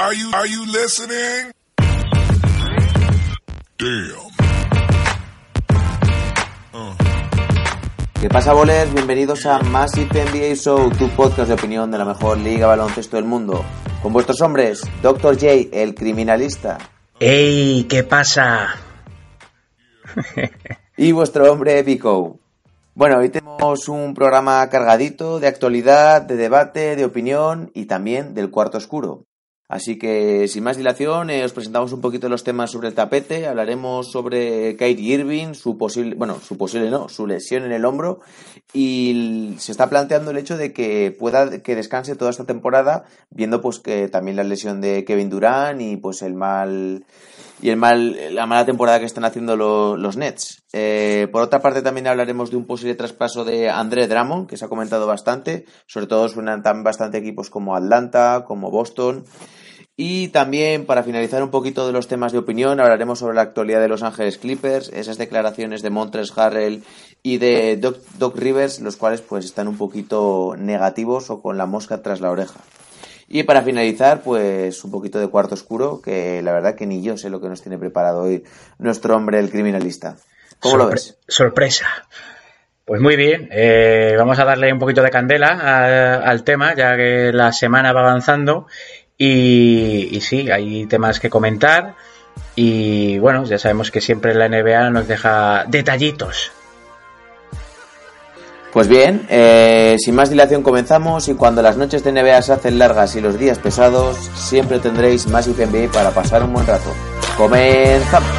Are you, are you listening? Damn. ¿Qué pasa, bolers? Bienvenidos a Massive NBA Show, tu podcast de opinión de la mejor liga baloncesto del mundo. Con vuestros hombres, Dr. J, el criminalista. ¡Ey! ¿Qué pasa? y vuestro hombre épico. Bueno, hoy tenemos un programa cargadito de actualidad, de debate, de opinión y también del cuarto oscuro. Así que, sin más dilación, eh, os presentamos un poquito los temas sobre el tapete. Hablaremos sobre Kyrie Irving, su posible, bueno, su posible no, su lesión en el hombro. Y se está planteando el hecho de que pueda que descanse toda esta temporada, viendo pues que también la lesión de Kevin Durant y pues el mal y el mal, la mala temporada que están haciendo los Nets. Eh, por otra parte, también hablaremos de un posible traspaso de André Drummond, que se ha comentado bastante. Sobre todo suenan tan bastante equipos como Atlanta, como Boston. Y también, para finalizar un poquito de los temas de opinión, hablaremos sobre la actualidad de Los Ángeles Clippers, esas declaraciones de Montres Harrell y de Doc, Doc Rivers, los cuales pues están un poquito negativos o con la mosca tras la oreja. Y para finalizar, pues un poquito de cuarto oscuro, que la verdad que ni yo sé lo que nos tiene preparado hoy nuestro hombre, el criminalista. ¿Cómo lo ves? Sorpresa. Pues muy bien, eh, vamos a darle un poquito de candela al tema, ya que la semana va avanzando y, sí, hay temas que comentar. Y bueno, ya sabemos que siempre la NBA nos deja detallitos. Pues bien, eh, sin más dilación comenzamos y cuando las noches de NBA se hacen largas y los días pesados, siempre tendréis más NBA para pasar un buen rato. ¡Comenzamos!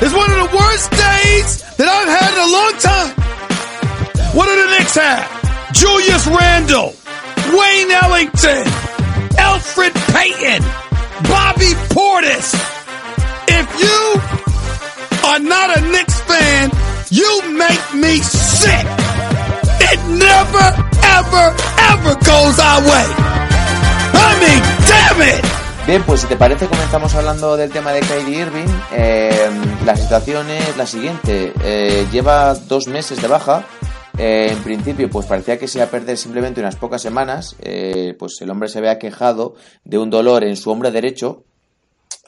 It's one of the worst days that I've had in a long time. What are the Knicks have? Julius Randle. Wayne Ellington, Alfred Payton, Bobby Portis. If you are not a Knicks fan, you make me sick. It never, ever, ever goes our way. I mean, damn it. Bien, pues si te parece comenzamos hablando del tema de Kyrie Irving. Eh, la situación es la siguiente. Eh, lleva dos meses de baja eh, en principio, pues parecía que se iba a perder simplemente unas pocas semanas. Eh, pues el hombre se había quejado de un dolor en su hombro derecho.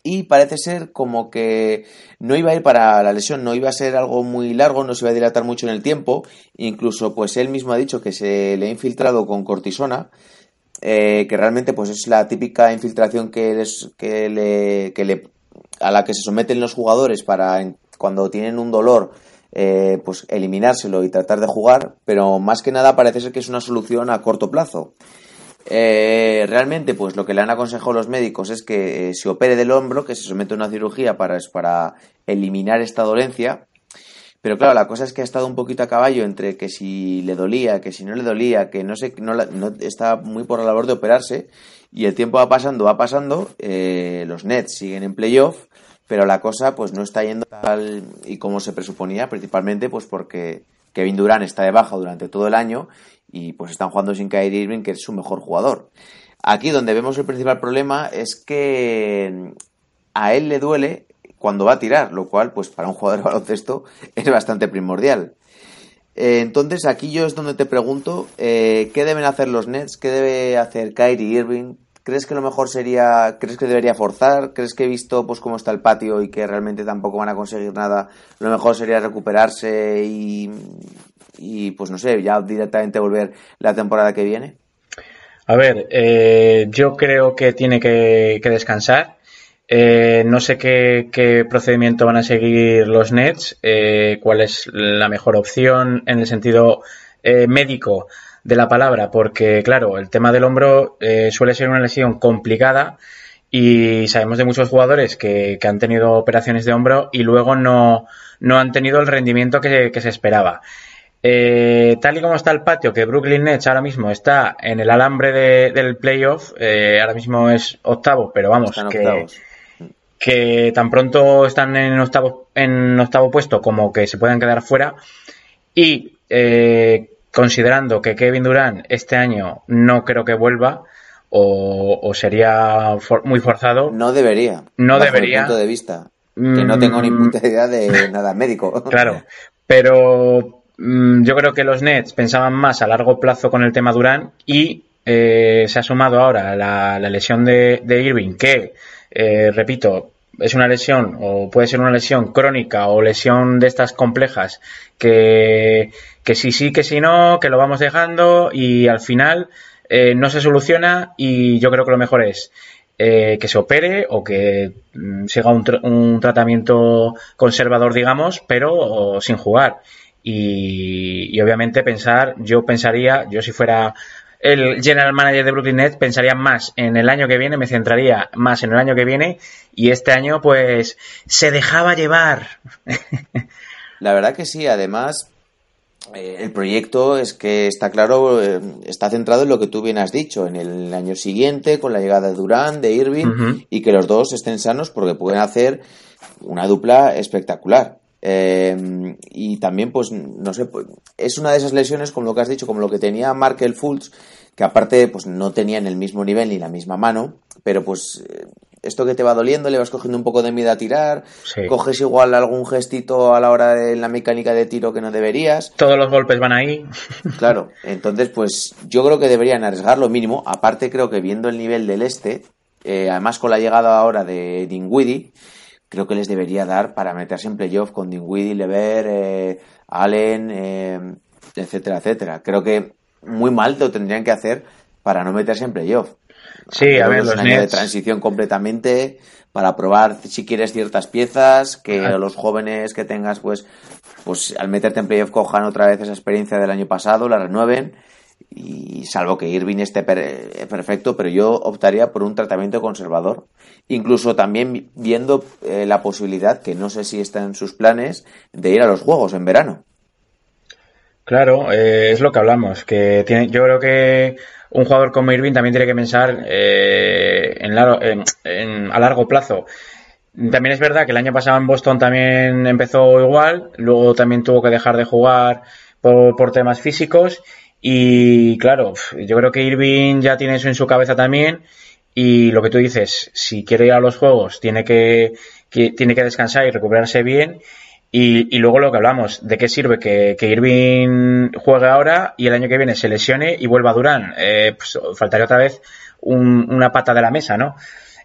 Y parece ser como que no iba a ir para la lesión, no iba a ser algo muy largo, no se iba a dilatar mucho en el tiempo. Incluso, pues él mismo ha dicho que se le ha infiltrado con cortisona. Eh, que realmente pues es la típica infiltración que, que, le, que le, a la que se someten los jugadores para cuando tienen un dolor eh, pues eliminárselo y tratar de jugar, pero más que nada parece ser que es una solución a corto plazo. Eh, realmente, pues lo que le han aconsejado los médicos es que eh, se opere del hombro, que se somete a una cirugía para, para eliminar esta dolencia. Pero claro, la cosa es que ha estado un poquito a caballo entre que si le dolía, que si no le dolía, que no sé, no, no está muy por la labor de operarse. Y el tiempo va pasando, va pasando. los Nets siguen en playoff pero la cosa pues no está yendo tal y como se presuponía, principalmente pues porque Kevin Durant está de baja durante todo el año y pues están jugando sin Kyrie Irving, que es su mejor jugador. Aquí donde vemos el principal problema es que a él le duele cuando va a tirar, lo cual pues para un jugador de baloncesto es bastante primordial. Eh, entonces aquí yo es donde te pregunto eh, qué deben hacer los Nets, qué debe hacer Kyrie Irving, ¿Crees que lo mejor sería, crees que debería forzar? ¿Crees que visto pues cómo está el patio y que realmente tampoco van a conseguir nada? Lo mejor sería recuperarse y, pues no sé, ya directamente volver la temporada que viene. A ver, eh, yo creo que tiene que, descansar. Eh, no sé qué, procedimiento van a seguir los Nets, eh, cuál es la mejor opción en el sentido médico de la palabra, porque claro, el tema del hombro eh, suele ser una lesión complicada y sabemos de muchos jugadores que, han tenido operaciones de hombro y luego no, no han tenido el rendimiento que, se esperaba. Eh, tal y como está el patio, que Brooklyn Nets ahora mismo está en el alambre del playoff, eh, ahora mismo es octavo, pero vamos, que, que, tan pronto están en octavo, en octavo puesto como que se puedan quedar fuera. Y considerando que Kevin Durant este año no creo que vuelva o, sería muy forzado. No debería. No debería. punto de vista. Que no tengo ni puta idea de nada médico. Claro. Pero mm, yo creo que los Nets pensaban más a largo plazo con el tema Durant y eh, se ha sumado ahora la, lesión de, Irving, que, eh, repito, es una lesión o puede ser una lesión crónica o lesión de estas complejas que, que sí, sí, que si no, que lo vamos dejando y al final eh, no se soluciona y yo creo que lo mejor es que se opere o que mm, siga un, un, tratamiento conservador, digamos, pero sin jugar. Y, y, obviamente pensar, yo pensaría, yo si fuera el general manager de Brooklyn Nets pensaría más en el año que viene, me centraría más en el año que viene y este año pues se dejaba llevar. La verdad que sí, además eh, el proyecto es que está claro, eh, está centrado en lo que tú bien has dicho, en el año siguiente con la llegada de Durán, de Irving y que los dos estén sanos porque pueden hacer una dupla espectacular. Eh, y también, pues, no sé, pues, es una de esas lesiones, como lo que has dicho, como lo que tenía Markel Fultz, que aparte, pues, no tenía en el mismo nivel ni la misma mano, pero pues, eh, esto que te va doliendo, le vas cogiendo un poco de miedo a tirar, coges igual algún gestito a la hora de la mecánica de tiro que no deberías. Todos los golpes van ahí. Claro, entonces, pues, yo creo que deberían arriesgar lo mínimo, aparte creo que viendo el nivel del este, eh, además con la llegada ahora de Dingwiddie, creo que les debería dar para meterse en playoff con Dinwiddie, Lever, eh, Allen, eh, etcétera, etcétera. Creo que muy mal lo tendrían que hacer para no meterse en playoff. Sí, a ver, los un año de transición completamente para probar si quieres ciertas piezas, que los jóvenes que tengas, pues, pues al meterte en playoff cojan otra vez esa experiencia del año pasado, la renueven y salvo que Irving esté perfecto, pero yo optaría por un tratamiento conservador. Incluso también viendo eh, la posibilidad, que no sé si está en sus planes, de ir a los Juegos en verano. Claro, eh, es lo que hablamos, que tiene, yo creo que un jugador como Irving también tiene que pensar eh, en, a largo plazo. También es verdad que el año pasado en Boston también empezó igual, luego también tuvo que dejar de jugar por temas físicos y claro, yo creo que Irving ya tiene eso en su cabeza también. Y lo que tú dices, si quiere ir a los juegos, tiene que, tiene que descansar y recuperarse bien. Y, y, luego lo que hablamos, ¿de qué sirve que, que, Irving juegue ahora y el año que viene se lesione y vuelva a Durán? Eh, pues faltaría otra vez una pata de la mesa, ¿no?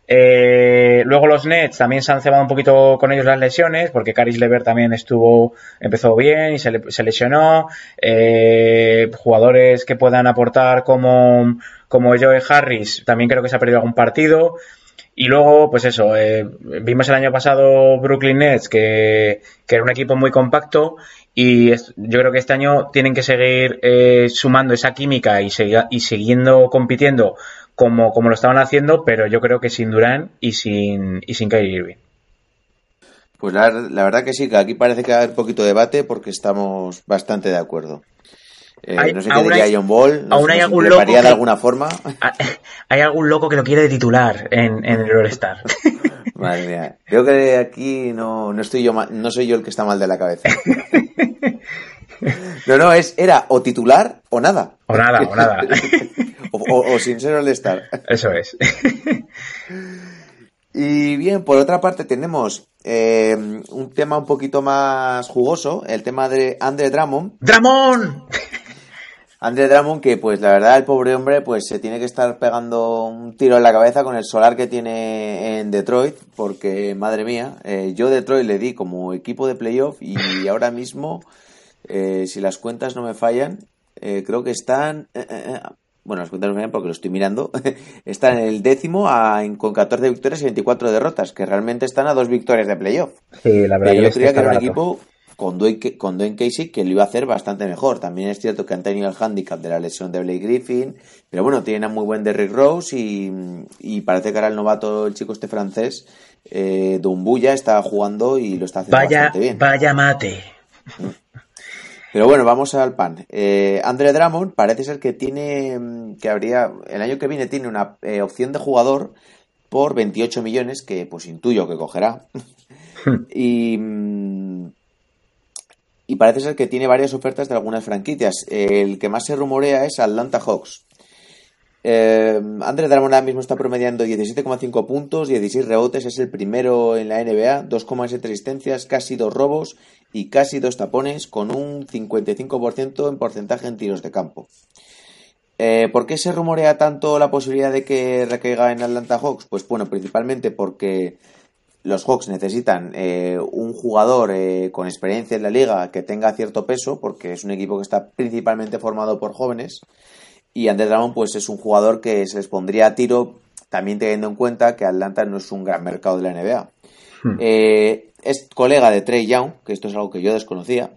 Eh, luego los Nets también se han cebado un poquito con ellos las lesiones, porque Caris Lever también estuvo, empezó bien y se, se lesionó. Eh, jugadores que puedan aportar como, como Joe Harris, también creo que se ha perdido algún partido. Y luego, pues eso, eh, vimos el año pasado Brooklyn Nets, que, que, era un equipo muy compacto, y yo creo que este año tienen que seguir sumando esa química y, y siguiendo compitiendo como, como lo estaban haciendo, pero yo creo que sin Durán y sin, y sin Kyrie Irving. Pues la, verdad que sí, que aquí parece que a haber poquito debate porque estamos bastante de acuerdo. Eh, no sé qué diría John Ball, no hay algún loco de alguna forma. Hay algún loco que lo quiere de titular en, en el All-Star. Madre mía. Creo que aquí no, no estoy yo no soy yo el que está mal de la cabeza. No, no, es, era o titular o nada. O nada, o nada. o, sin ser all estar. Eso es. Y bien, por otra parte tenemos eh, un tema un poquito más jugoso, el tema de Andre Drummond. ¡Dramón! Andre Drummond que pues la verdad el pobre hombre pues se tiene que estar pegando un tiro en la cabeza con el solar que tiene en Detroit porque madre mía, eh, yo Detroit le di como equipo de playoff y ahora mismo eh, si las cuentas no me fallan, eh, creo que están. Eh, bueno, las cuentas no me fallan porque lo estoy mirando. están en el décimo con 14 victorias y 24 derrotas, que realmente están a dos victorias de playoff. Sí, la verdad. yo creía que era un equipo con Dwayne, con Casey que lo iba a hacer bastante mejor. También es cierto que han tenido el handicap de la lesión de Blake Griffin, pero bueno, tienen a muy buen Derrick Rose y, parece que ahora el novato, el chico este francés, eh, Dumbuya, está jugando y lo está haciendo bastante bien. Vaya mate. Pero bueno, vamos al pan. Eh, Andre Drummond parece ser que tiene, que habría, el año que viene tiene una eh, opción de jugador por 28 millones, que pues intuyo que cogerá. y, mm, y parece ser que tiene varias ofertas de algunas franquicias. El que más se rumorea es Atlanta Hawks. Eh, Andre Drummond mismo está promediando 17,5 puntos, 16 rebotes, es el primero en la NBA, 2,7 asistencias, casi dos robos y casi dos tapones, con un 55% en porcentaje en tiros de campo. Eh, ¿Por qué se rumorea tanto la posibilidad de que recaiga en Atlanta Hawks? Pues bueno, principalmente porque los Hawks necesitan eh, un jugador eh, con experiencia en la liga que tenga cierto peso, porque es un equipo que está principalmente formado por jóvenes. Y André Drummond, pues es un jugador que se les pondría a tiro, también teniendo en cuenta que Atlanta no es un gran mercado de la NBA. Hmm. es colega de Trey Young, que esto es algo que yo desconocía.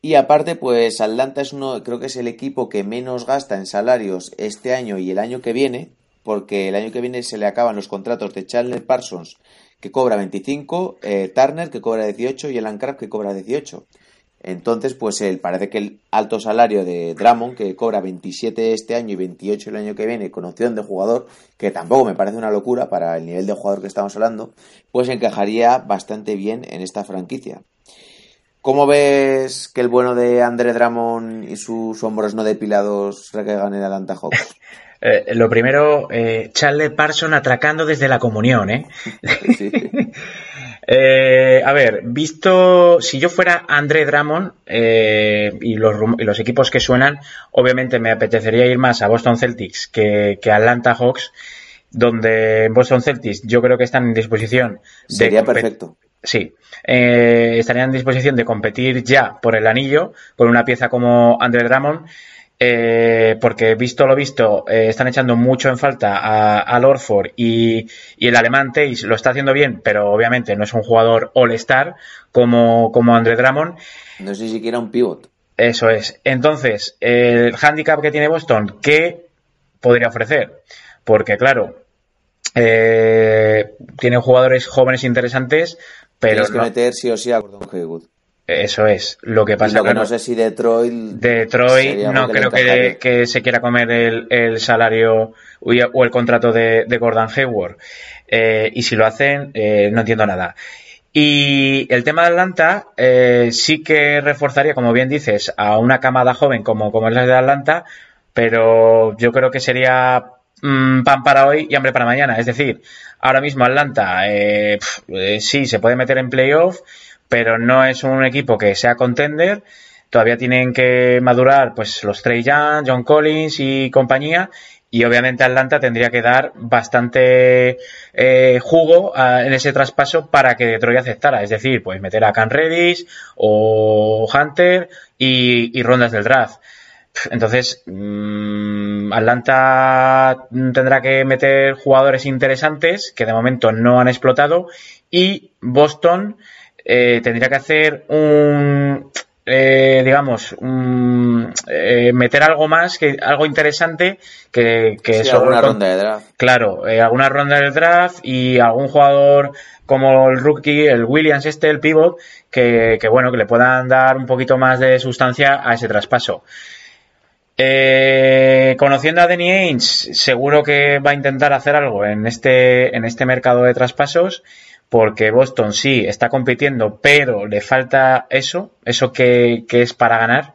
Y aparte, pues Atlanta es uno, creo que es el equipo que menos gasta en salarios este año y el año que viene, porque el año que viene se le acaban los contratos de Chandler Parsons, que cobra 25, eh, Turner, que cobra 18, y el Ancraft, que cobra 18. Entonces, pues él parece que el alto salario de Drummond, que cobra 27 este año y 28 el año que viene, con opción de jugador, que tampoco me parece una locura para el nivel de jugador que estamos hablando, pues encajaría bastante bien en esta franquicia. ¿Cómo ves que el bueno de André Dramón y sus hombros no depilados recaigan en Atlanta Hawks? Eh, lo primero, eh, Charles Parson atracando desde la comunión, ¿eh? ¿eh? a ver, visto, si yo fuera André Drummond eh, y, los, y, los, equipos que suenan, obviamente me apetecería ir más a Boston Celtics que, que a Atlanta Hawks, donde Boston Celtics yo creo que están en disposición de... Sería perfecto. Sí, eh, estarían en disposición de competir ya por el anillo con una pieza como Andre Drummond. Eh, porque visto lo visto, eh, están echando mucho en falta a, a Lorford y, el alemán Teis lo está haciendo bien, pero obviamente no es un jugador all-star como, como Andre Drummond. No es ni siquiera un pivot. Eso es. Entonces, el handicap que tiene Boston, ¿qué podría ofrecer? Porque, claro, eh, tiene jugadores jóvenes interesantes, pero Tienes que meter sí o sí a Gordon Hayward. Eso es. Lo que pasa lo que no, sé si Detroit. Detroit no creo que, se quiera comer el, salario o el contrato de, Gordon Hayward. Eh, y si lo hacen, eh, no entiendo nada. Y el tema de Atlanta eh, sí que reforzaría, como bien dices, a una camada joven como, como es la de Atlanta, pero yo creo que sería Mm, pan para hoy y hambre para mañana. Es decir, ahora mismo Atlanta eh, eh, sí se puede meter en playoff, pero no es un equipo que sea contender. Todavía tienen que madurar pues los Trey Young, John Collins y compañía. Y obviamente Atlanta tendría que dar bastante eh, jugo en ese traspaso para que Detroit aceptara. Es decir, pues meter a Can Redis o Hunter y rondas del draft. Entonces, mm, Atlanta tendrá que meter jugadores interesantes que de momento no han explotado y Boston eh, tendría que hacer un, eh, digamos, eh, meter algo más, que algo interesante que, que alguna ronda de draft. Claro, alguna ronda de draft y algún jugador como el rookie, el Williams este, el pivot, que, que bueno, que le puedan dar un poquito más de sustancia a ese traspaso. Eh, conociendo a Danny Ainge, seguro que va a intentar hacer algo en este, en este mercado de traspasos, porque Boston sí está compitiendo, pero le falta eso, eso que, es para ganar,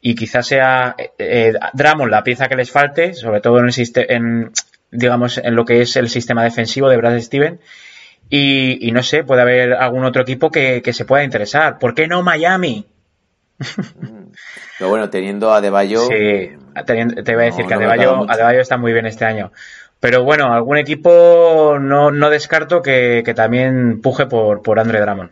y quizás sea eh, eh la pieza que les falte, sobre todo en, el en, digamos, en lo que es el sistema defensivo de Brad Steven, y, no sé, puede haber algún otro equipo que, que se pueda interesar. ¿Por qué no Miami? Pero bueno, teniendo a Deballo. Sí, te iba a decir que Adebayo, está muy bien este año. Pero bueno, algún equipo no, no descarto que, también puje por, por Andre Drummond.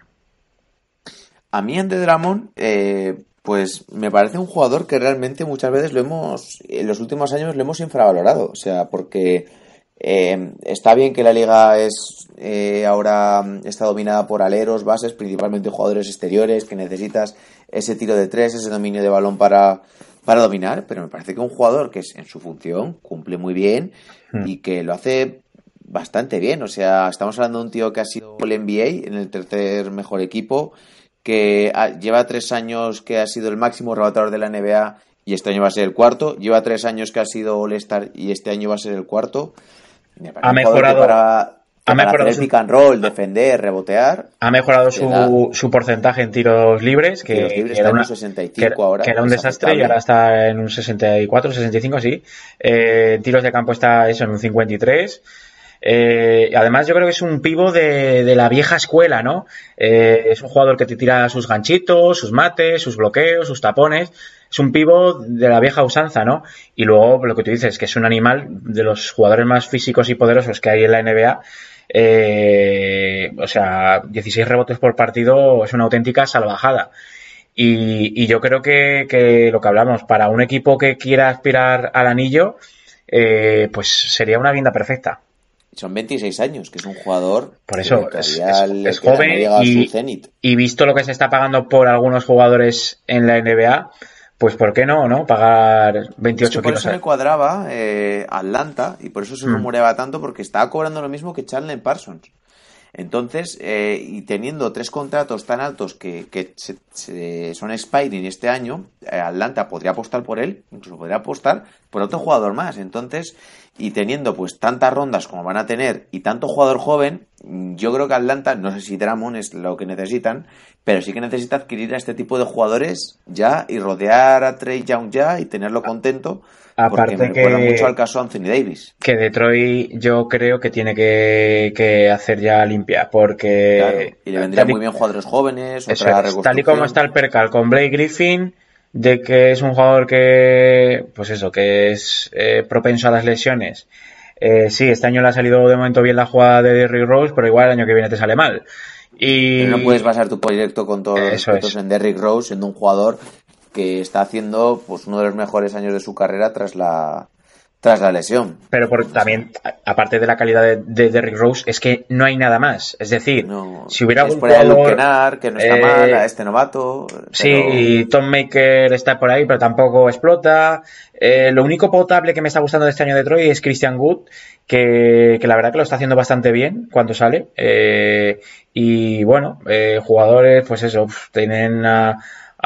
A mí, Andre Drummond, eh, pues me parece un jugador que realmente muchas veces lo hemos, en los últimos años lo hemos infravalorado. O sea, porque eh, está bien que la liga es eh, ahora está dominada por aleros, bases, principalmente jugadores exteriores, que necesitas ese tiro de tres, ese dominio de balón para, para dominar, pero me parece que un jugador que es en su función cumple muy bien hmm. y que lo hace bastante bien. O sea, estamos hablando de un tío que ha sido el NBA en el tercer mejor equipo, que lleva tres años que ha sido el máximo rebatador de la NBA y este año va a ser el cuarto. Lleva tres años que ha sido All-Star y este año va a ser el cuarto ha mejorado. Para, ha mejorado su, pick and roll, defender, rebotear. Ha mejorado su, su porcentaje en tiros libres, que, era, un 65 ahora, que era un desastre y ahora está en un 64, 65, sí. Eh, tiros de campo está eso en un 53. Eh, además, yo creo que es un pivo de, la vieja escuela, ¿no? Eh, es un jugador que te tira sus ganchitos, sus mates, sus bloqueos, sus tapones. Es un pivo de la vieja usanza, ¿no? Y luego lo que tú dices, que es un animal de los jugadores más físicos y poderosos que hay en la NBA. Eh, o sea, 16 rebotes por partido es una auténtica salvajada. Y, yo creo que, lo que hablamos, para un equipo que quiera aspirar al anillo, pues sería una guinda perfecta son 26 años, que es un jugador por eso es, joven y, visto lo que se está pagando por algunos jugadores en la NBA, pues ¿por qué no, no? Pagar 28 Por eso me cuadraba eh, Atlanta y por eso se mm. rumoreaba tanto porque estaba cobrando lo mismo que Charlie Parsons. Entonces, eh, y teniendo tres contratos tan altos que, que son expiring este año, eh, Atlanta podría apostar por él, incluso podría apostar por otro jugador más. Entonces, y teniendo pues tantas rondas como van a tener y tanto jugador joven, yo creo que Atlanta, no sé si Dramon es lo que necesitan, pero sí que necesita adquirir a este tipo de jugadores ya y rodear a Trey Young ya y tenerlo contento Aparte me recuerda mucho al caso Anthony Davis. Que Detroit yo creo que tiene que, hacer ya limpia, porque... y le vendrían muy bien jugadores jóvenes, otra Tal y como está el percal con Blake Griffin, de que es un jugador que, pues eso, que es eh, propenso a las lesiones. Eh, sí, este año le ha salido de momento bien la jugada de Derrick Rose, pero igual el año que viene te sale mal. Y... no puedes basar tu proyecto con todos los en Derrick Rose, siendo un jugador que está haciendo pues uno de los mejores años de su carrera tras la tras la lesión. Pero por, también, aparte de la calidad de, Derrick Rose, es que no hay nada más. Es decir, si hubiera algún jugador, que no está mal, a este novato. Sí, Tom Maker está por ahí, pero tampoco explota. Eh, lo único potable que me está gustando de este año de Detroit es Christian Wood, que, la verdad que lo está haciendo bastante bien cuando sale. Eh, y bueno, eh, jugadores, pues eso, tienen a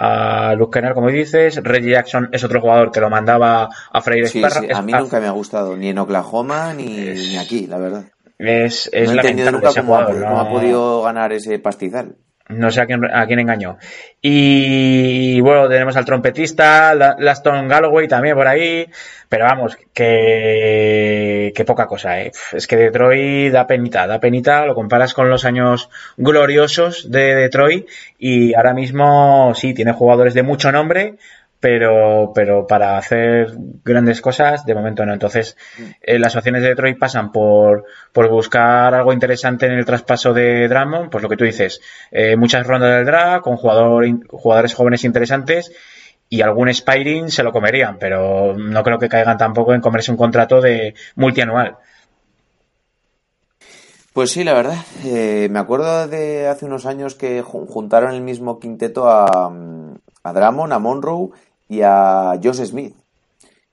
a Luke Kennard, como dices. Reggie Jackson es otro jugador que lo mandaba a Freire sí, sí. A mí nunca me ha gustado, ni en Oklahoma ni, aquí, la verdad. Es, es no he entendido nunca cómo, ha, podido ganar ese pastizal. No sé a quién, a quién engañó. Y bueno, tenemos al trompetista, Laston Galloway también por ahí. Pero vamos, que, que poca cosa, ¿eh? Es que Detroit da penita, da penita, lo comparas con los años gloriosos de Detroit y ahora mismo sí, tiene jugadores de mucho nombre, pero, pero para hacer grandes cosas, de momento no. Entonces, eh, las opciones de Detroit pasan por, por buscar algo interesante en el traspaso de Drummond, pues lo que tú dices, eh, muchas rondas del draft con jugador, jugadores jóvenes interesantes y algún Spiring se lo comerían, pero no creo que caigan tampoco en comerse un contrato de multianual. Pues sí, la verdad. Eh, me acuerdo de hace unos años que juntaron el mismo quinteto a, a Dramon, a Monroe y a Josh Smith.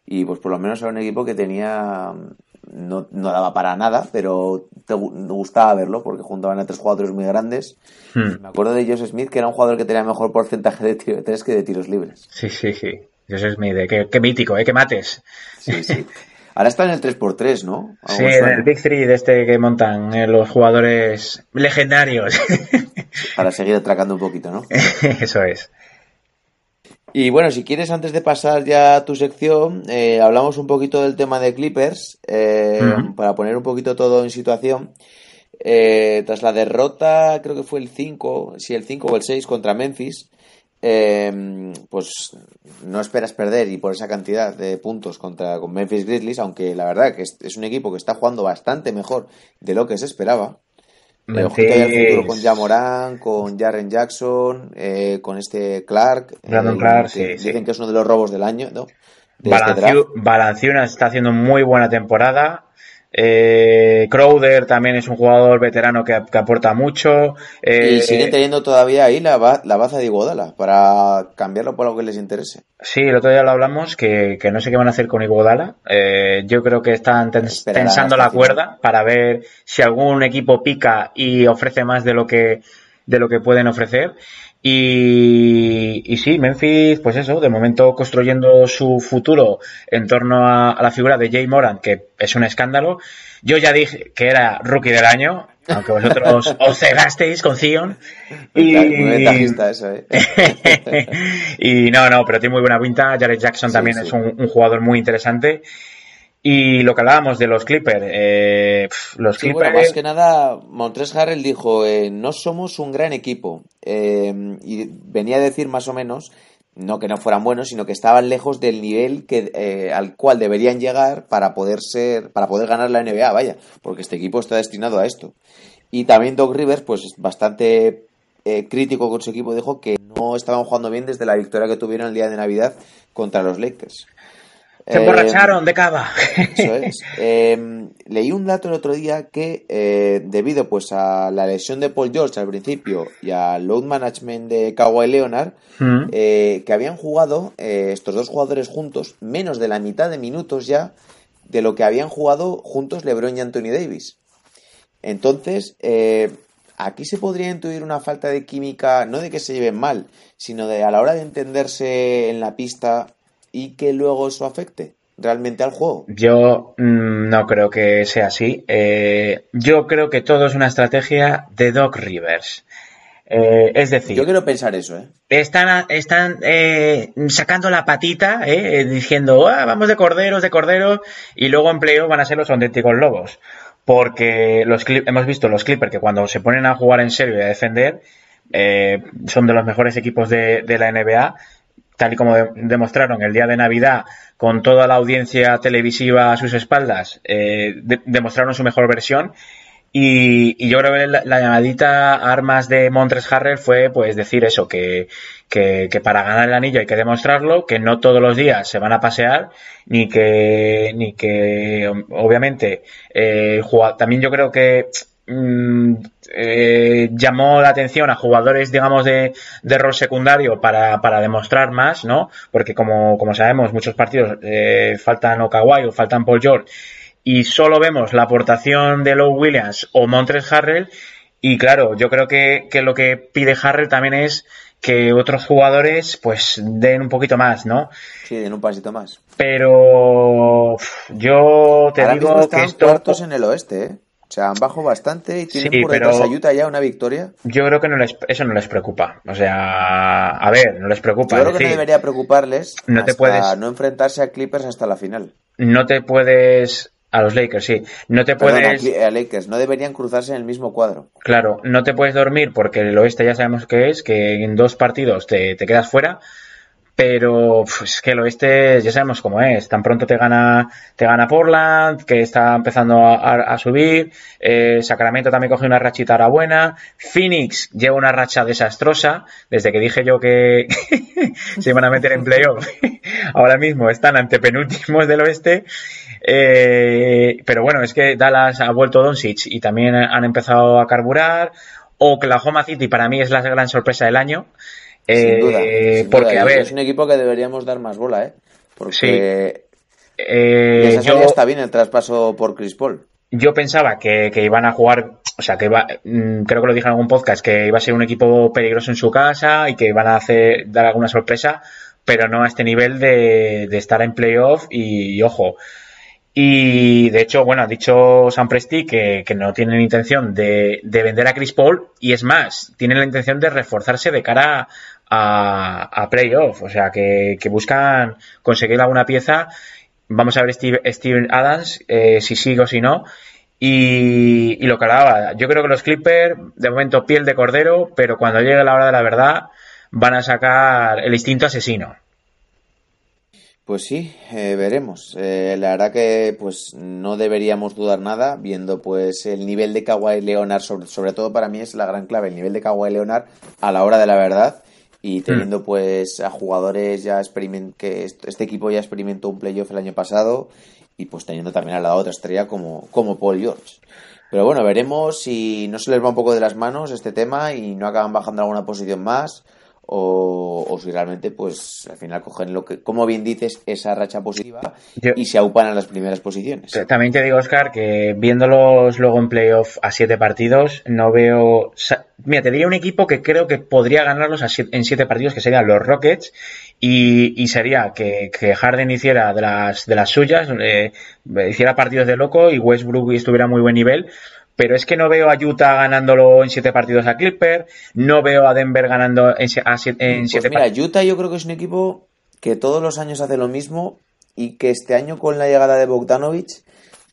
Y pues por lo menos era un equipo que tenía no, no daba para nada, pero te, gustaba verlo porque juntaban a tres jugadores muy grandes. Hmm. Me acuerdo de Joseph Smith, que era un jugador que tenía mejor porcentaje de tiro de tres que de tiros libres. Sí, sí, sí. Joseph Smith, eh, qué, mítico, ¿eh? Que mates. Sí, sí. Ahora está en el 3x3, ¿no? Sí, en el Big 3 de este que montan eh, los jugadores legendarios. Para seguir atracando un poquito, ¿no? Eso es. Y bueno, si quieres, antes de pasar ya a tu sección, eh, hablamos un poquito del tema de Clippers, eh, para poner un poquito todo en situación. Eh, tras la derrota, creo que fue el 5, si el 5 o el 6 contra Memphis, pues no esperas perder y por esa cantidad de puntos contra con Memphis Grizzlies, aunque la verdad que es un equipo que está jugando bastante mejor de lo que se esperaba. Me el futuro con Jamoran, con Jaren Jackson, eh, con este Clark. Brandon eh, Clark, sí, Dicen que es uno de los robos del año, ¿no? Balanciuna este está haciendo muy buena temporada. Eh, Crowder también es un jugador veterano que, aporta mucho. Eh, y siguen teniendo todavía ahí la, la baza de Iguodala para cambiarlo por algo que les interese. Sí, el otro día lo hablamos, que, no sé qué van a hacer con Iguodala. Eh, yo creo que están tensando la cuerda para ver si algún equipo pica y ofrece más de lo que, de lo que pueden ofrecer. Y, y, sí, Memphis, pues eso, de momento construyendo su futuro en torno a, la figura de Jay Moran, que es un escándalo. Yo ya dije que era rookie del año, aunque vosotros os cegasteis con Zion. Y... eso, ¿eh? y no, no, pero tiene muy buena pinta. Jared Jackson también es un, jugador muy interesante. Y lo que hablábamos de los Clippers, eh, los Sí, Clippers... bueno, más que nada, Montres Harrell dijo, eh, no somos un gran equipo. Eh, y venía a decir más o menos, no que no fueran buenos, sino que estaban lejos del nivel que, eh, al cual deberían llegar para poder ser, para poder ganar la NBA, vaya, porque este equipo está destinado a esto. Y también Doc Rivers, pues bastante eh, crítico con su equipo, dijo que no estaban jugando bien desde la victoria que tuvieron el día de Navidad contra los Lakers. Se Eh, emborracharon de cava. eso es. Eh, leí un dato el otro día que eh, debido pues a la lesión de Paul George al principio y al load management de Kawhi Leonard, Mm. eh, que habían jugado estos dos jugadores juntos menos de la mitad de minutos ya de lo que habían jugado juntos LeBron y Anthony Davis. Entonces, eh, aquí se podría intuir una falta de química, no de que se lleven mal, sino de a la hora de entenderse en la pista y que luego eso afecte realmente al juego. Yo mm, no creo que sea así. Eh, yo creo que todo es una estrategia de Doc Rivers. Eh, es decir, Yo quiero pensar eso, ¿eh? están, están eh, sacando la patita, eh, diciendo, "Ah, vamos de corderos, de corderos, y luego en playoff van a ser los auténticos lobos. Porque los hemos visto los Clippers que cuando se ponen a jugar en serio y a defender, eh, son de los mejores equipos de, de la NBA, tal y como de- demostraron el día de Navidad, con toda la audiencia televisiva a sus espaldas, eh, de- demostraron su mejor versión. Y, y yo creo que la, la llamadita armas de Montres Harrell fue pues decir eso, que, que, que para ganar el anillo hay que demostrarlo, que no todos los días se van a pasear, ni que, ni que obviamente, eh, también yo creo que eh, llamó la atención a jugadores, digamos, de, de rol secundario para, para demostrar más, ¿no? Porque como, como sabemos, muchos partidos eh, faltan o Kawhi o faltan Paul George y solo vemos la aportación de Low Williams o Montres Harrell y claro, yo creo que, que lo que pide Harrell también es que otros jugadores pues den un poquito más, ¿no? Sí, en un pasito más. Pero yo te Ahora mismo digo están que esto cuartos en el oeste, ¿eh? O sea, han bajado bastante y tienen Sí, por detrás Utah ya una victoria. yo creo que no les, eso no les preocupa. O sea, a ver, no les preocupa. Yo creo que no debería preocuparles no te hasta puedes- no enfrentarse a Clippers hasta la final. no te puedes a los Lakers, sí. No te Perdón, puedes a Lakers. No deberían cruzarse en el mismo cuadro. Claro, no te puedes dormir porque el oeste ya sabemos que es, que en dos partidos te, te quedas fuera, pero pues, es que el oeste ya sabemos cómo es. Tan pronto te gana, te gana Portland, que está empezando a subir, eh, Sacramento también coge una rachita ahora buena, Phoenix lleva una racha desastrosa, desde que dije yo que se iban a meter en playoff, ahora mismo están antepenúltimos del oeste. Eh, pero bueno, es que Dallas ha vuelto Doncic y también han empezado a carburar. Oklahoma City para mí es la gran sorpresa del año. Sin Eh, duda. sin porque, duda. a ver, Es un equipo que deberíamos dar más bola, ¿eh? Porque Sí. eh, yo, está bien el traspaso por Chris Paul. yo pensaba que, que iban a jugar, o sea, que iba, mm, creo que lo dije en algún podcast, que iba a ser un equipo peligroso en su casa y que iban a hacer, dar alguna sorpresa, pero no a este nivel de, de estar en playoff y, y ojo. Y de hecho, bueno, ha dicho Sam Presti que, que no tienen intención de, de vender a Chris Paul y es más, tienen la intención de reforzarse de cara a, playoff, o sea, que, buscan conseguir alguna pieza. Vamos a ver Steve, Steven Adams, eh, si sigue o si no. Y, y lo que hablaba, yo creo que los Clippers, de momento piel de cordero, pero cuando llegue la hora de la verdad, van a sacar el instinto asesino. Pues sí, eh, veremos. Eh, la verdad que pues no deberíamos dudar nada, viendo pues el nivel de Kawhi Leonard, sobre, sobre todo para mí es la gran clave, el nivel de Kawhi Leonard a la hora de la verdad y teniendo pues a jugadores ya experiment que est- este equipo ya experimentó un playoff el año pasado y pues teniendo también a la otra estrella como, como Paul George. Pero bueno, veremos si no se les va un poco de las manos este tema y no acaban bajando alguna posición más o, o si realmente pues al final cogen lo que, como bien dices, esa racha positiva Yo- y se aupan a las primeras posiciones. También te digo, Oscar, que viéndolos luego en playoff a siete partidos, no veo. Mira, te diría un equipo que creo que podría ganarlos a siete- en siete partidos, que serían los Rockets, y, y sería que, que Harden hiciera de las, de las suyas, eh, hiciera partidos de loco y Westbrook estuviera a muy buen nivel. Pero es que no veo a Utah ganándolo en siete partidos a Clipper, no veo a Denver ganando en, a siete, en Pues mira, partidos. Utah yo creo que es un equipo que todos los años hace lo mismo y que este año con la llegada de Bogdanovich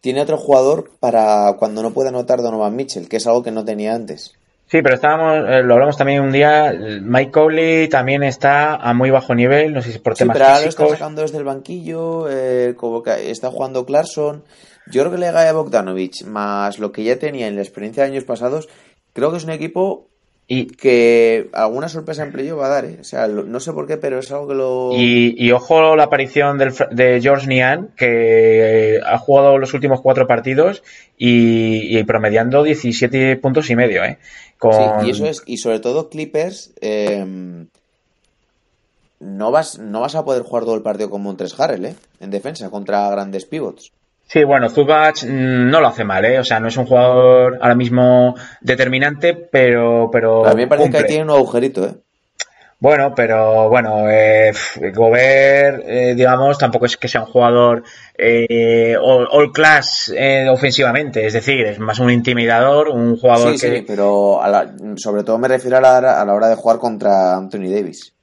tiene otro jugador para cuando no pueda anotar Donovan Mitchell, que es algo que no tenía antes. Sí, pero estábamos, eh, lo hablamos también un día. Mike Conley también está a muy bajo nivel, no sé si por Sí, temas pero ahora lo está sacando desde el banquillo, eh, como que está jugando Clarkson. Yo creo que le a Bogdanovich, más lo que ya tenía en la experiencia de años pasados, creo que es un equipo Y, que alguna sorpresa en playoff va a dar, ¿eh? O sea, no sé por qué, pero es algo que lo... y, y ojo la aparición del, de George Nian, que ha jugado los últimos cuatro partidos y, y promediando 17 puntos y medio, ¿eh? Con... Sí, y eso es, y sobre todo Clippers, eh, no vas, no vas a poder jugar todo el partido con Montres Harrell, ¿eh? En defensa, contra grandes pivots. Sí, bueno, Zubac mm, no lo hace mal, ¿eh? O sea, no es un jugador ahora mismo determinante, pero... pero A mí me parece que ahí tiene un agujerito, ¿eh? Bueno, pero bueno, eh, Gobert, eh, digamos, tampoco es que sea un jugador eh, all, all class eh, ofensivamente, es decir, es más un intimidador, un jugador Sí, que... sí, pero a la- sobre todo me refiero a la, a la hora de jugar contra Anthony Davis.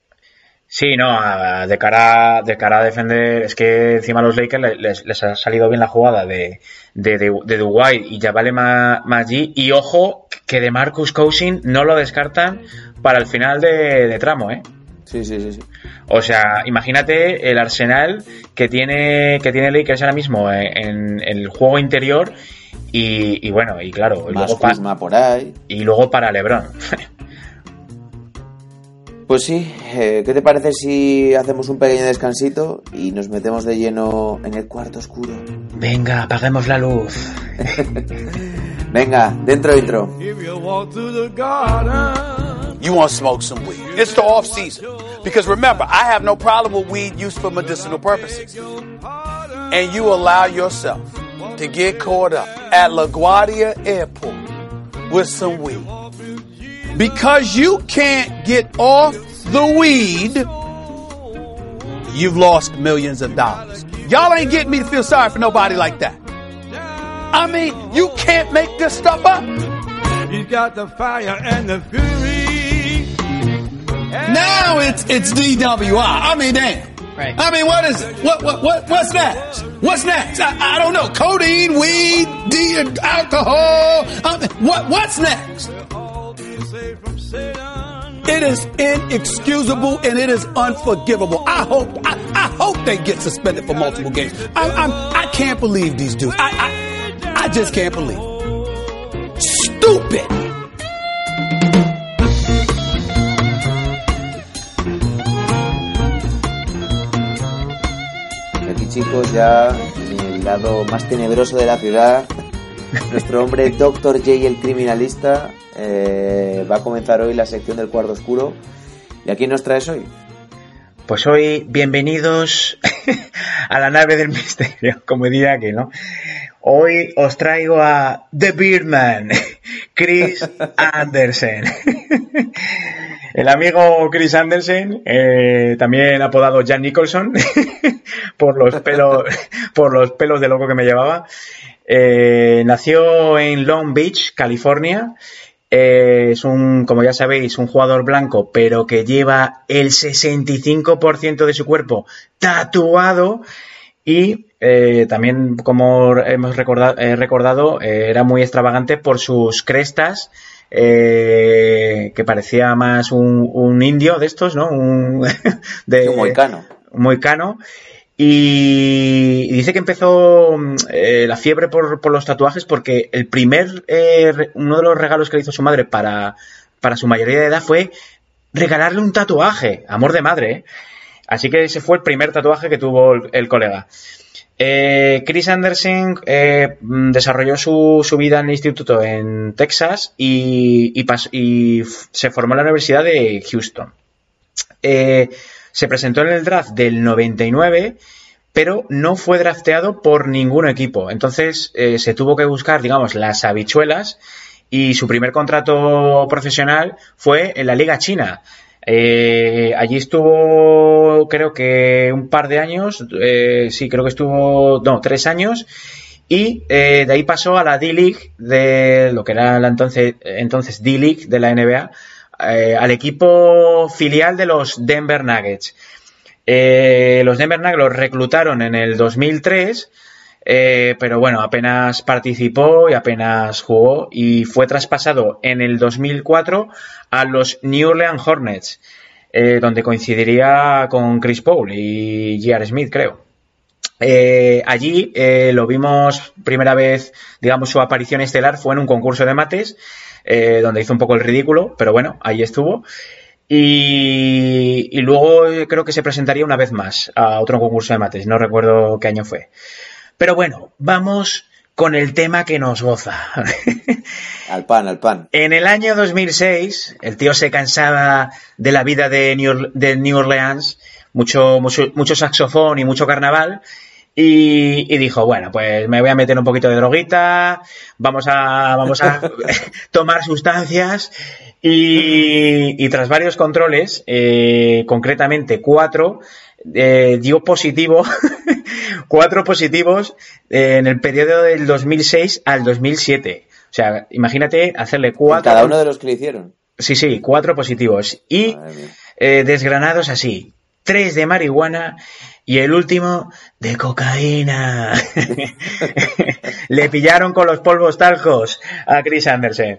Sí, no, de cara, de cara a defender, es que encima a los Lakers le- les, les ha salido bien la jugada de, de, de, de Dwight y Javale Ma- Maggi, y ojo que de Marcus Cousins no lo descartan para el final de, de tramo, ¿eh? Sí, sí, sí, sí. O sea, imagínate el arsenal que tiene que tiene Lakers ahora mismo en, en el juego interior y, y bueno, y claro, y Más luego, pa- Kuzma por ahí. y luego para LeBron. Pues sí, eh, ¿qué te parece si hacemos un pequeño descansito y nos metemos de lleno en el cuarto oscuro? Venga, apaguemos la luz. Venga, dentro intro. If you walk through the garden. You want to smoke some weed. It's the off season. Because remember, I have no problem with weed used for medicinal purposes. And you allow yourself to get caught up at LaGuardia Airport with some weed. Because you can't get off the weed, you've lost millions of dollars. Y'all ain't getting me to feel sorry for nobody like that. I mean, you can't make this stuff up. He's got the fire and the fury. Now it's it's DWI. I mean, damn. Right. I mean, what is it? What what what what's next? What's next? I, I don't know. Codeine, weed, de- alcohol. I mean, what what's next? It is inexcusable and it is unforgivable. I hope I, I hope they get suspended for multiple games. I, I'm I can't believe these dudes. I I, I just can't believe. Stupid. Aquí chicos, ya en el lado más tenebroso de la ciudad, nuestro hombre Dr. J, el criminalista, eh, va a comenzar hoy la sección del cuarto oscuro. ¿Y a quién nos traes hoy? Pues hoy, bienvenidos a la nave del misterio, como diría que, ¿no? Hoy os traigo a The Beardman, Chris Andersen. El amigo Chris Andersen, eh, también apodado Jan Nicholson, por los pelos, por los pelos de loco que me llevaba, eh, nació en Long Beach, California. Eh, es un, como ya sabéis, un jugador blanco, pero que lleva el 65% de su cuerpo tatuado. Y eh, también, como hemos recordado, eh, recordado eh, era muy extravagante por sus crestas, que parecía más un, un indio de estos, ¿no? Un, de, Un moicano. un moicano. Y dice que empezó mm, eh, la fiebre por, los tatuajes porque el primer, eh, uno de los regalos que le hizo su madre para, para su mayoría de edad fue regalarle un tatuaje, amor de madre. ¿eh? Así que ese fue el primer tatuaje que tuvo el, colega. Eh, Chris Anderson eh, mm, desarrolló su, su vida en el instituto en Texas y, y se formó en la Universidad de Houston. Se presentó en el draft del 99, pero no fue drafteado por ningún equipo. Entonces eh, se tuvo que buscar, digamos, las habichuelas y su primer contrato profesional fue en la Liga China. Eh, allí estuvo, creo que un par de años, eh, sí, creo que estuvo, no, tres años. Y de ahí pasó a la D-League, de lo que era la entonces, entonces D-League de la NBA, eh, al equipo filial de los Denver Nuggets. Eh, los Denver Nuggets los reclutaron en el 2003, eh, pero bueno, apenas participó y apenas jugó y fue traspasado en el 2004 a los New Orleans Hornets, donde coincidiría con Chris Paul y J.R. Smith, creo. Allí lo vimos primera vez, digamos, su aparición estelar fue en un concurso de mates, eh, donde hizo un poco el ridículo, pero bueno, ahí estuvo. Y, y luego eh, creo que se presentaría una vez más a otro concurso de mates, no recuerdo qué año fue. Pero bueno, vamos con el tema que nos goza. Al pan, al pan. En el año 2006, el tío se cansaba de la vida de New, de New Orleans, mucho, mucho, mucho saxofón y mucho carnaval, y, y dijo, bueno, pues me voy a meter un poquito de droguita, vamos a, vamos a tomar sustancias, y, y tras varios controles, eh, concretamente cuatro, eh, dio positivo, cuatro positivos eh, en el periodo del 2006 al 2007. O sea, imagínate hacerle cuatro. cada uno de los que le hicieron. Sí, sí, cuatro positivos. Y eh, desgranados así. Tres de marihuana y el último de cocaína. Le pillaron con los polvos talcos a Chris Anderson.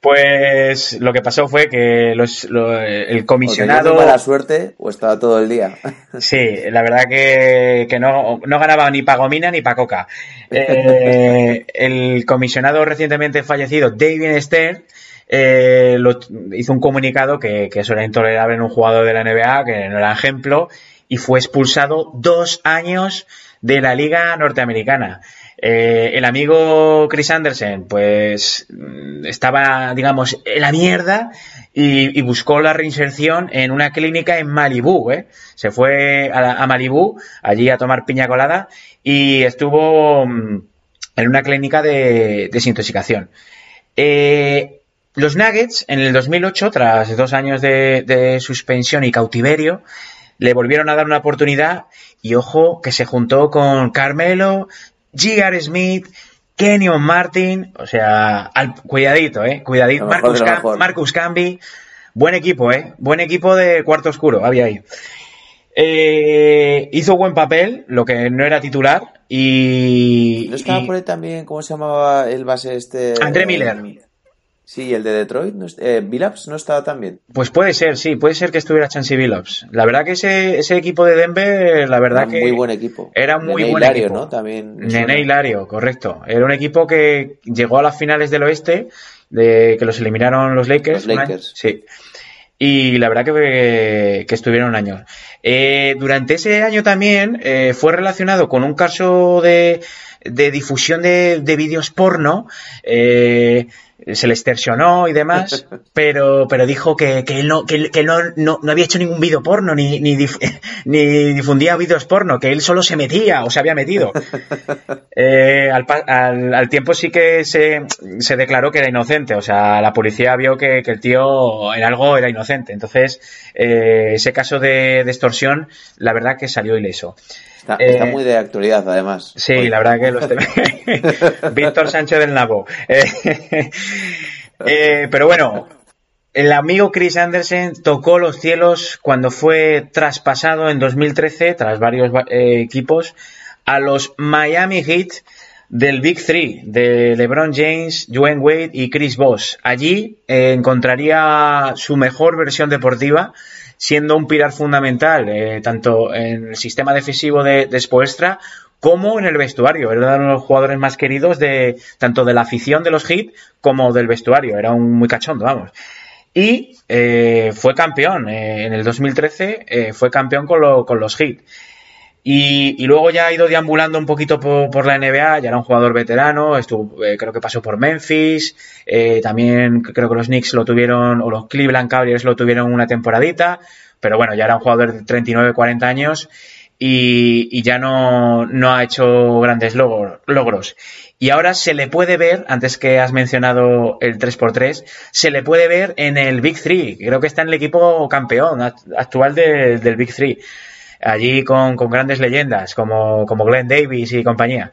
Pues lo que pasó fue que los, lo- el O comisionado... muy mala suerte o estaba todo el día. Sí, la verdad que, que no, no ganaba ni pa' gomina ni pa' coca. Eh, el comisionado recientemente fallecido, David Stern, eh, lo- hizo un comunicado que, que eso era intolerable en un jugador de la NBA, que no era ejemplo, y fue expulsado dos años de la liga norteamericana. Eh, el amigo Chris Anderson, pues mm, estaba, digamos, en la mierda y, buscó la reinserción en una clínica en Malibú, ¿eh? Se fue a, a Malibú, allí a tomar piña colada y estuvo mm, en una clínica de desintoxicación. Eh, los Nuggets, en el 2008, tras dos años de, de suspensión y cautiverio, le volvieron a dar una oportunidad y ojo que se juntó con Carmelo, J.R. Smith, Kenyon Martin, o sea, al, cuidadito, eh, cuidadito, Marcus, Cam-. Marcus Camby, buen equipo, eh, buen equipo de cuarto oscuro, había ahí. Eh, hizo buen papel, lo que no era titular, y... ¿No estaba y- por ahí también, cómo se llamaba el base este? André Miller. Sí, el de Detroit. ¿no? Eh, Billups no estaba también. Pues puede ser, sí, puede ser que estuviera Chansey Billups. La verdad que ese, ese equipo de Denver, la verdad Era que... muy buen equipo. Era muy Nene buen Hilario, equipo. ¿no? También. Nene. Hilario, correcto. Era un equipo que llegó a las finales del oeste, de que los eliminaron los Lakers. Los un año- Lakers. Sí. Y la verdad que, que estuvieron años. Eh, durante ese año también eh, fue relacionado con un caso de, de difusión de, de vídeos porno. eh, se le extorsionó y demás, pero, pero dijo que, que él, no, que él, que él no, no, no había hecho ningún vídeo porno ni, ni, dif- ni difundía vídeos porno, que él solo se metía o se había metido. Eh, al, al- al tiempo sí que se, se declaró que era inocente, o sea, la policía vio que, que el tío en algo era inocente. Entonces, eh, ese caso de, de extorsión, la verdad que salió ileso. Está, Eh, está muy de actualidad, además. Sí, Hoy. la verdad que los tem- Víctor Sánchez del Nabo. Eh, eh, pero bueno, el amigo Chris Anderson tocó los cielos cuando fue traspasado en 2013, tras varios eh, equipos, a los Miami Heat del Big Three, de LeBron James, Dwayne Wade y Chris Bosh. Allí encontraría su mejor versión deportiva, siendo un pilar fundamental eh, tanto en el sistema defensivo de, de como en el vestuario. Era uno de los jugadores más queridos de tanto de la afición de los Heat como del vestuario. Era un muy cachondo, vamos. Y eh, fue campeón. eh, en el 2013 eh, fue campeón con, lo- con los Heat. Y, luego ya ha ido deambulando un poquito por, la NBA, ya era un jugador veterano, estuvo, eh, creo que pasó por Memphis, eh, también creo que los Knicks lo tuvieron, o los Cleveland Cavaliers lo tuvieron una temporadita, pero bueno, ya era un jugador de 39, 40 años y, ya no, no ha hecho grandes logro- logros. Y ahora se le puede ver, antes que has mencionado el 3x3, se le puede ver en el Big Three. Creo que está en el equipo campeón act- actual de- del Big Three allí con, con grandes leyendas como, como Glenn Davis y compañía.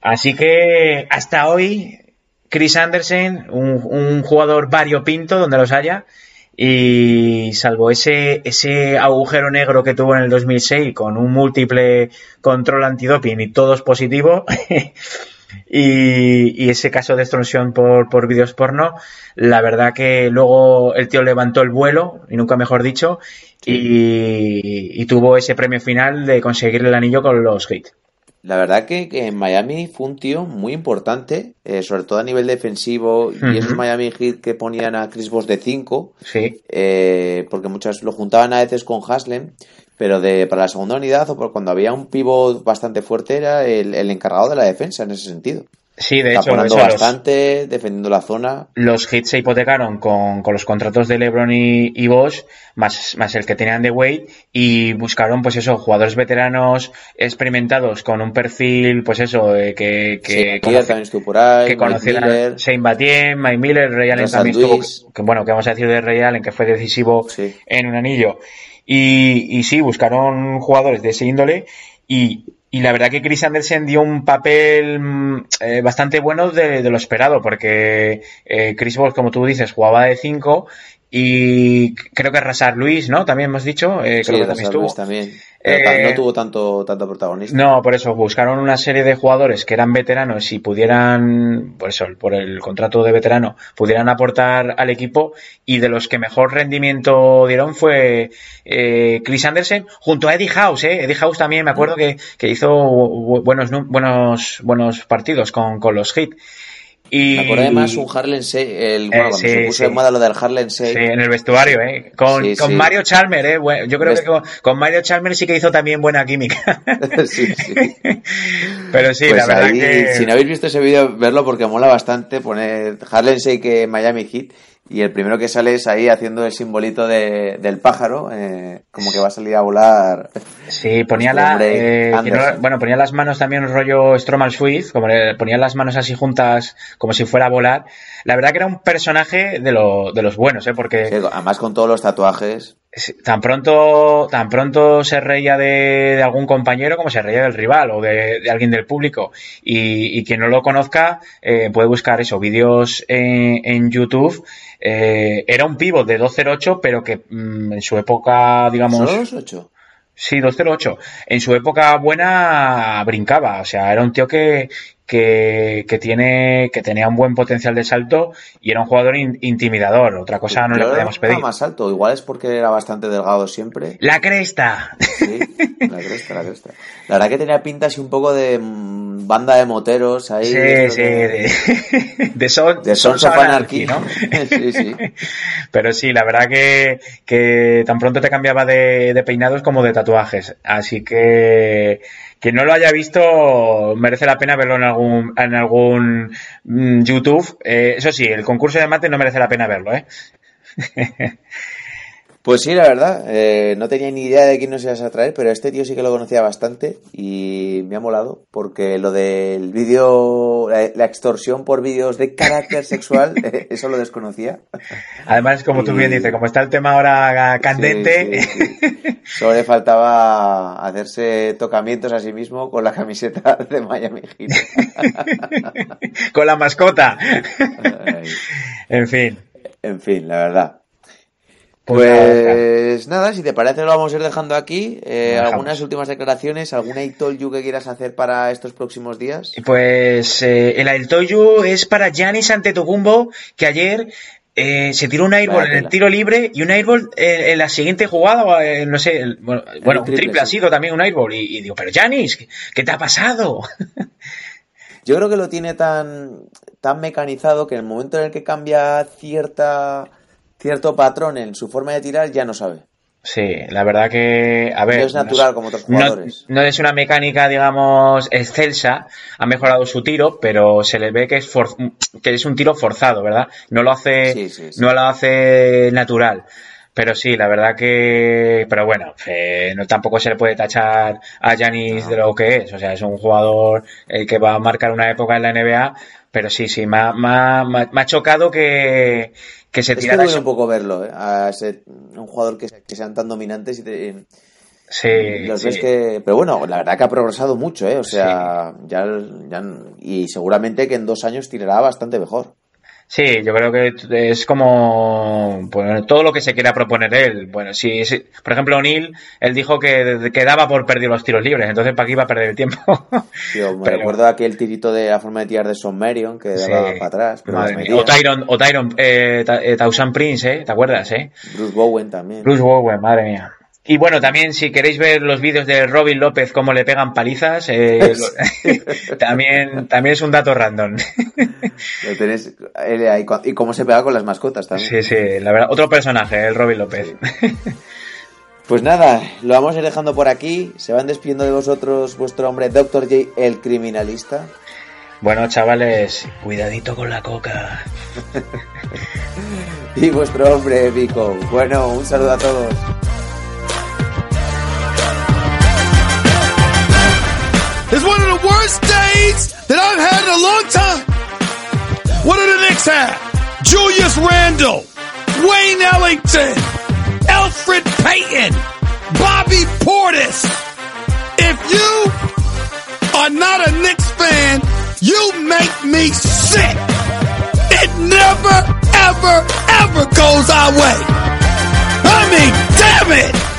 Así que hasta hoy, Chris Anderson, un, un jugador variopinto donde los haya, y salvo ese, ese agujero negro que tuvo en el 2006 con un múltiple control antidoping y todos positivos y, y, ese caso de extorsión por, por vídeos porno, la verdad que luego el tío levantó el vuelo, y nunca mejor dicho, y, y tuvo ese premio final de conseguir el anillo con los hits. La verdad que, que, en Miami fue un tío muy importante, eh, sobre todo a nivel defensivo, uh -huh. y esos Miami Heat que ponían a Chris Bosh de 5, sí. eh, porque muchas lo juntaban a veces con Haslem, pero de, para la segunda unidad o por cuando había un pivot bastante fuerte era el, el encargado de la defensa en ese sentido. Sí, de hecho, bastante, los, defendiendo la zona. Los hits se hipotecaron con, con los contratos de LeBron y, y Bosch, más, más el que tenían de Wade, y buscaron, pues eso, jugadores veteranos experimentados con un perfil, pues eso, eh, que, que, sí, conoce, que conocieran Shane Batien, Mike Miller, Ray Allen también estuvo, que, bueno, que vamos a decir de Ray Allen, que fue decisivo sí. en un anillo. Y, y sí, buscaron jugadores de ese índole y la verdad que Chris Anderson dio un papel eh, bastante bueno de, lo esperado, porque eh, Chris Bosh, como tú dices, jugaba de 5 y creo que Rasar Luis, ¿no? También hemos dicho, eh, creo sí, que también estuvo. Luis también. Eh, no tuvo tanto, tanto protagonista. No, por eso buscaron una serie de jugadores que eran veteranos y pudieran, por eso, por el contrato de veterano, pudieran aportar al equipo y de los que mejor rendimiento dieron fue eh, Chris Anderson junto a Eddie House, ¿eh? Eddie House también me acuerdo que, que hizo buenos, buenos, buenos partidos con, con los Heat. Y... Me acuerdo además un Harlem el, bueno, eh, cuando sí, se puso sí. de moda lo del Harlem Shake. Sí, en el vestuario, ¿eh? Con, Sí, con. Mario Chalmer, ¿eh? Bueno, yo creo que con, con Mario Chalmer sí que hizo también buena química. sí, sí. Pero sí, Pues la verdad ahí, que... Si no habéis visto ese vídeo, verlo porque mola bastante poner Harlem Shake Miami Heat y el primero que sale es ahí haciendo el simbolito de, del pájaro, eh, como que va a salir a volar. Sí, ponía la, eh, no, bueno, ponía las manos también rollo Stromal Swift, como le ponía las manos así juntas como si fuera a volar. La verdad que era un personaje de, lo, de los buenos, ¿eh? Porque... Sí, además con todos los tatuajes. Tan pronto, tan pronto se reía de, de, algún compañero como se reía del rival o de, de alguien del público. Y, y, quien no lo conozca eh, puede buscar eso, vídeos en, en YouTube. Eh, era un pivot de 208, pero que mmm, en su época, digamos. ¿Solo 208? Sí, 208. En su época buena brincaba, o sea, era un tío que, que, que, tiene, que tenía un buen potencial de salto y era un jugador in, intimidador. Otra cosa no le podíamos pedir. más alto, igual es porque era bastante delgado siempre. La cresta. Sí, la cresta, la cresta. La verdad que tenía pinta así un poco de mmm, banda de moteros ahí. Sí, de sí, de, de, son, de Sons of Anarchy, ¿no? sí, sí. Pero sí, la verdad que, que tan pronto te cambiaba de, de peinados como de tatuajes. Así que quien no lo haya visto merece la pena verlo en algún en algún mm, YouTube. Eh, eso sí, el concurso de mate no merece la pena verlo, ¿eh? Pues sí, la verdad, eh, no tenía ni idea de quién nos ibas a traer, pero este tío sí que lo conocía bastante y me ha molado porque lo del vídeo, la, la, extorsión por vídeos de carácter sexual, eso lo desconocía. Además, como y... tú bien dices, como está el tema ahora candente. Sí, sí, sí. Solo le faltaba hacerse tocamientos a sí mismo con la camiseta de Miami con la mascota. en fin. En fin, la verdad. Pues nada, si te parece lo vamos a ir dejando aquí. Eh, ¿Algunas últimas declaraciones? ¿Alguna I told you que quieras hacer para estos próximos días? Pues eh, el I told you es para Giannis Antetokounmpo, que ayer eh, se tiró un airball en el tiro libre y un airball en la siguiente jugada, no sé, el, bueno, el bueno triple, un triple sí. ha sido también un airball. Y, y digo, pero Giannis, ¿qué, ¿qué te ha pasado? Yo creo que lo tiene tan, tan mecanizado que en el momento en el que cambia cierta cierto patrón en su forma de tirar, ya no sabe. Sí, la verdad que, a ver. No es natural no, como otros jugadores. No, no, es una mecánica, digamos, excelsa. Ha mejorado su tiro, pero se le ve que es, for, que es un tiro forzado, ¿verdad? No lo hace, sí, sí, sí. no lo hace natural. Pero sí, la verdad que, pero bueno, eh, no tampoco se le puede tachar a Yanis no. de lo que es. O sea, es un jugador eh, que va a marcar una época en la NBA. Pero sí, sí, me ha, me ha, me ha chocado que, que se tirara. Es que un poco verlo, ¿eh? A ese, un jugador que, que, sean tan dominantes y te, Sí, los sí. ves que pero bueno la verdad que ha progresado mucho eh o sea sí. ya, ya y seguramente que en dos años tirará bastante mejor Sí, yo creo que es como bueno, todo lo que se quiera proponer él. Bueno, si, por ejemplo O'Neill, él dijo que, que, daba por perder los tiros libres, entonces para qué iba a perder el tiempo. Yo me recuerdo aquel tirito de la forma de tirar de Son Marion que daba para atrás. o Tyron, o Tyron eh, eh Prince, ¿eh? ¿Te acuerdas, eh? Bruce Bowen también. Bruce Bowen, madre mía. Y bueno, también si queréis ver los vídeos de Robin López cómo le pegan palizas, eh, también, también es un dato random. Lo tenés, y cómo se pega con las mascotas también. Sí, sí, la verdad, otro personaje, el Robin López. Pues nada, lo vamos a ir dejando por aquí. Se van despidiendo de vosotros vuestro hombre Dr. J, el criminalista. Bueno, chavales, cuidadito con la coca. y vuestro hombre Vico. Bueno, un saludo a todos. Is one of the worst days that I've had in a long time. What do the Knicks have? Julius Randle, Wayne Ellington, Alfred Payton, Bobby Portis. If you are not a Knicks fan, you make me sick. It never, ever, ever goes our way. I mean, damn it!